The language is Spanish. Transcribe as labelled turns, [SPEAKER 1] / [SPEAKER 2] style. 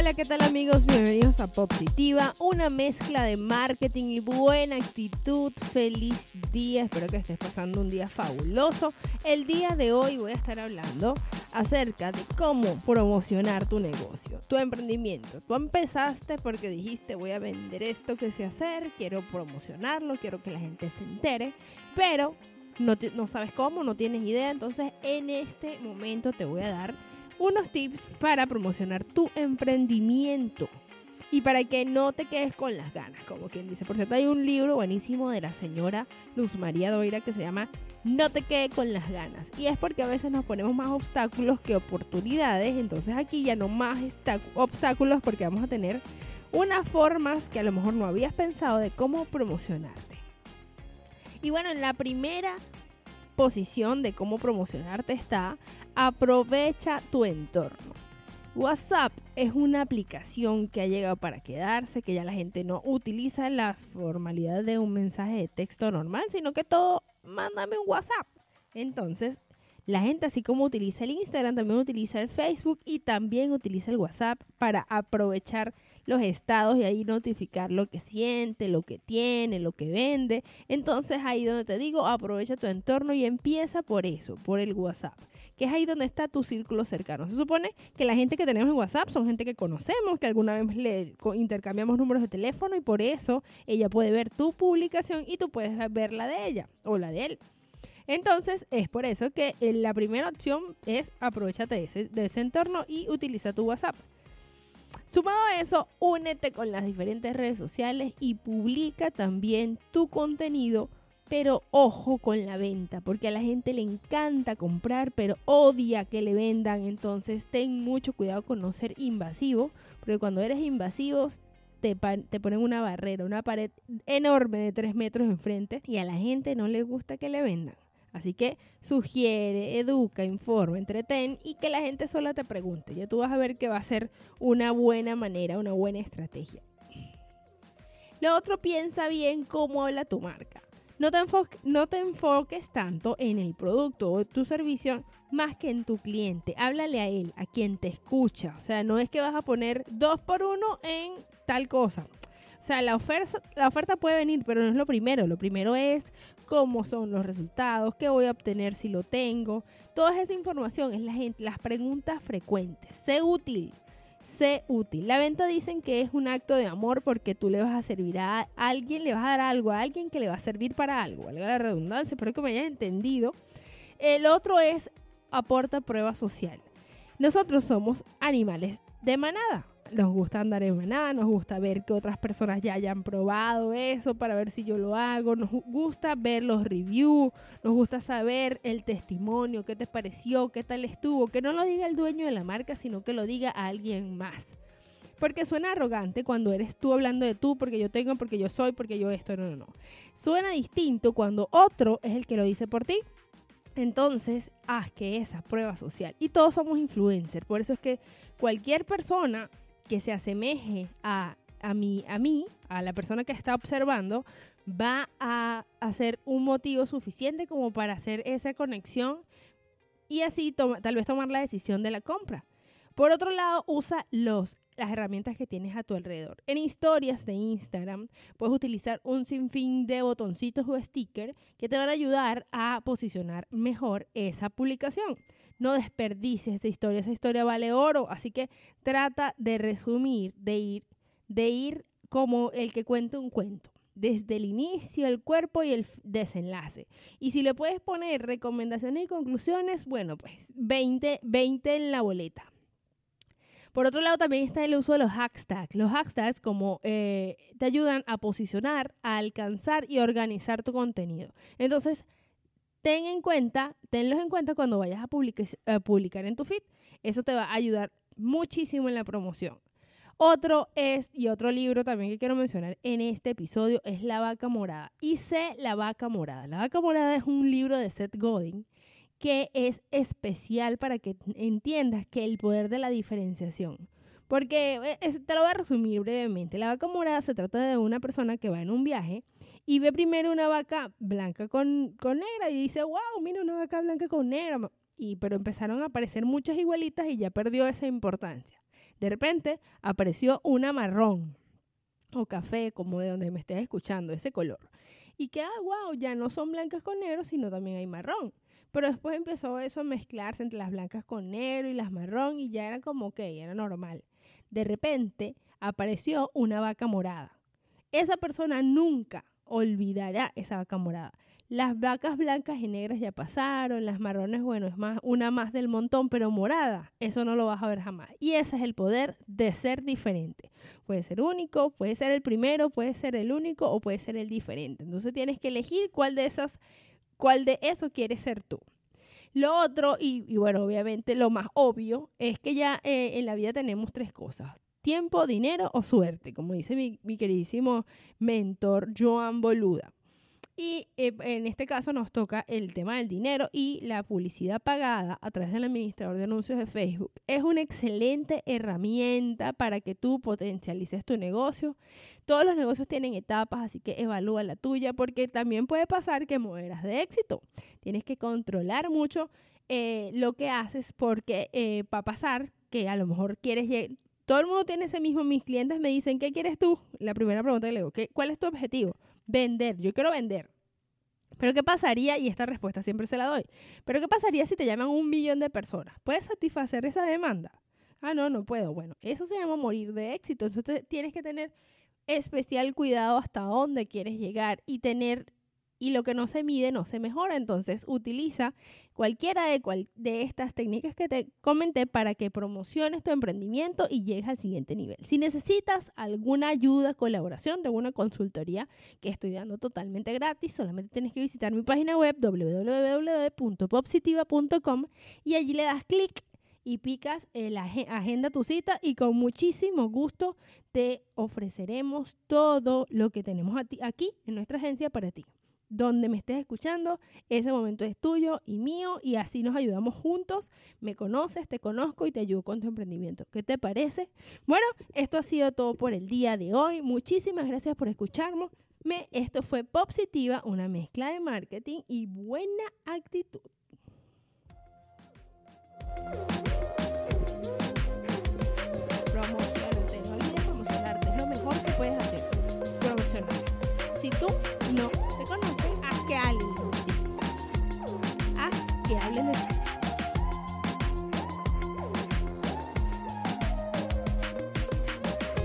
[SPEAKER 1] Hola, ¿qué tal amigos? Bienvenidos a Positiva, una mezcla de marketing y buena actitud. Feliz día, espero que estés pasando un día fabuloso. El día de hoy voy a estar hablando acerca de cómo promocionar tu negocio, tu emprendimiento. Tú empezaste porque dijiste voy a vender esto que sé hacer, quiero promocionarlo, quiero que la gente se entere, pero no, no sabes cómo, no tienes idea. Entonces en este momento te voy a dar unos tips para promocionar tu emprendimiento y para que no te quedes con las ganas, como quien dice. Por cierto, hay un libro buenísimo de la señora Luz María Doira que se llama No te quedes con las ganas. Y es porque a veces nos ponemos más obstáculos que oportunidades. Entonces aquí ya no más obstáculos porque vamos a tener unas formas que a lo mejor no habías pensado de cómo promocionarte. Y bueno, en la primera posición de cómo promocionarte está, aprovecha tu entorno. WhatsApp es una aplicación que ha llegado para quedarse, que ya la gente no utiliza la formalidad de un mensaje de texto normal, sino que todo, mándame un WhatsApp. Entonces, la gente así como utiliza el Instagram, también utiliza el Facebook y también utiliza el WhatsApp para aprovechar los estados y ahí notificar lo que siente, lo que tiene, lo que vende. Entonces ahí donde te digo, aprovecha tu entorno y empieza por eso, por el WhatsApp que es ahí donde está tu círculo cercano. Se supone que la gente que tenemos en WhatsApp son gente que conocemos, que alguna vez le intercambiamos números de teléfono y por eso ella puede ver tu publicación y tú puedes ver la de ella o la de él. Entonces es por eso que eh, la primera opción es aprovechate de ese, de ese entorno y utiliza tu WhatsApp. Sumado a eso, únete con las diferentes redes sociales y publica también tu contenido, pero ojo con la venta, porque a la gente le encanta comprar, pero odia que le vendan, entonces ten mucho cuidado con no ser invasivo, porque cuando eres invasivo te, te, ponen una barrera, una pared enorme de 3 metros enfrente y a la gente no le gusta que le vendan. Así que sugiere, educa, informa, entretén y que la gente sola te pregunte. Ya tú vas a ver que va a ser una buena manera, una buena estrategia. Lo otro, piensa bien cómo habla tu marca. No te, no te enfoques tanto en el producto o tu servicio más que en tu cliente. Háblale a él, a quien te escucha. O sea, no es que vas a poner dos por uno en tal cosa. O sea, la oferta, la oferta puede venir, pero no es lo primero. Lo primero es cómo son los resultados, qué voy a obtener si lo tengo. Toda esa información es la las preguntas frecuentes. Sé útil, sé útil. La venta dicen que es un acto de amor porque tú le vas a servir a alguien, le vas a dar algo a alguien que le va a servir para algo. Valga la redundancia, espero que me hayas entendido. El otro es aporta prueba social. Nosotros somos animales de manada nos gusta andar en manada, nos gusta ver que otras personas ya hayan probado eso para ver si yo lo hago, nos gusta ver los reviews, nos gusta saber el testimonio, qué te pareció, qué tal estuvo, que no lo diga el dueño de la marca, sino que lo diga a alguien más. Porque suena arrogante cuando eres tú hablando de tú, porque yo tengo, porque yo soy, porque yo esto, no, no, no. Suena distinto cuando otro es el que lo dice por ti. Entonces, haz que esa prueba social. Y todos somos influencers. Por eso es que cualquier persona que se asemeje a, a, mí, a mí, a la persona que está observando, va a hacer un motivo suficiente como para hacer esa conexión y así tal vez tomar la decisión de la compra. Por otro lado, usa los, las herramientas que tienes a tu alrededor. En historias de Instagram puedes utilizar un sinfín de botoncitos o stickers que te van a ayudar a posicionar mejor esa publicación no desperdicies esa historia, esa historia vale oro, así que trata de resumir, de ir, de ir como el que cuenta un cuento desde el inicio, el cuerpo y el desenlace. Y si le puedes poner recomendaciones y conclusiones, bueno, pues 20, 20 en la boleta. Por otro lado, también está el uso de los hashtags. Los hashtags como eh, te ayudan a posicionar, a alcanzar y organizar tu contenido. Entonces, ten en cuenta, tenlos en cuenta cuando vayas a, publicar en tu feed. Eso te va a ayudar muchísimo en la promoción. Otro es, y otro libro también que quiero mencionar en este episodio, es La Vaca Morada. Sé La Vaca Morada. La Vaca Morada es un libro de Seth Godin que es especial para que entiendas que el poder de la diferenciación. Porque eh, te lo voy a resumir brevemente. La vaca morada se trata de una persona que va en un viaje y ve primero una vaca blanca con, con negra y dice, wow, mira una vaca blanca con negra. Y, pero empezaron a aparecer muchas igualitas y ya perdió esa importancia. De repente apareció una marrón o café, como de donde me estés escuchando, ese color. Y que, ah, wow, ya no son blancas con negro, sino también hay marrón. Pero después empezó eso a mezclarse entre las blancas con negro y las marrón y ya era como, ok, era normal. De repente apareció una vaca morada. Esa persona nunca olvidará esa vaca morada. Las vacas blancas y negras ya pasaron, las marrones, bueno, es más una más del montón, pero morada, eso no lo vas a ver jamás. Y ese es el poder de ser diferente. Puede ser único, puede ser el primero, puede ser el único o puede ser el diferente. Entonces tienes que elegir cuál de esas, cuál de eso quieres ser tú. Lo otro, y, bueno, obviamente lo más obvio, es que ya eh, en la vida tenemos tres cosas. Tiempo, dinero o suerte, como dice mi, queridísimo mentor Joan Boluda. Y eh, en este caso nos toca el tema del dinero y la publicidad pagada a través del administrador de anuncios de Facebook. Es una excelente herramienta para que tú potencialices tu negocio. Todos los negocios tienen etapas, así que evalúa la tuya porque también puede pasar que mueras de éxito. Tienes que controlar mucho eh, lo que haces porque eh, va a pasar que a lo mejor quieres llegar todo el mundo tiene ese mismo. Mis clientes me dicen, ¿qué quieres tú? La primera pregunta que le digo, ¿cuál es tu objetivo? Vender, yo quiero vender. Pero ¿qué pasaría? Y esta respuesta siempre se la doy. Pero ¿qué pasaría si te llaman un millón de personas? ¿Puedes satisfacer esa demanda? Ah, no, no puedo. Bueno, eso se llama morir de éxito. Entonces tienes que tener especial cuidado hasta dónde quieres llegar y tener y lo que no se mide no se mejora. Entonces utiliza cualquiera de, estas técnicas que te comenté para que promociones tu emprendimiento y llegues al siguiente nivel. Si necesitas alguna ayuda, colaboración de alguna consultoría que estoy dando totalmente gratis, solamente tienes que visitar mi página web www.popsitiva.com y allí le das clic y picas la agenda tu cita y con muchísimo gusto te ofreceremos todo lo que tenemos aquí en nuestra agencia para ti donde me estés escuchando, ese momento es tuyo y mío y así nos ayudamos juntos. Me conoces, te conozco y te ayudo con tu emprendimiento. ¿Qué te parece? Bueno, esto ha sido todo por el día de hoy. Muchísimas gracias por escucharme. Esto fue Positiva, una mezcla de marketing y buena actitud. Promocionarte, no olvides promocionarte, es lo mejor que puedes hacer. Promocionarte. Si tú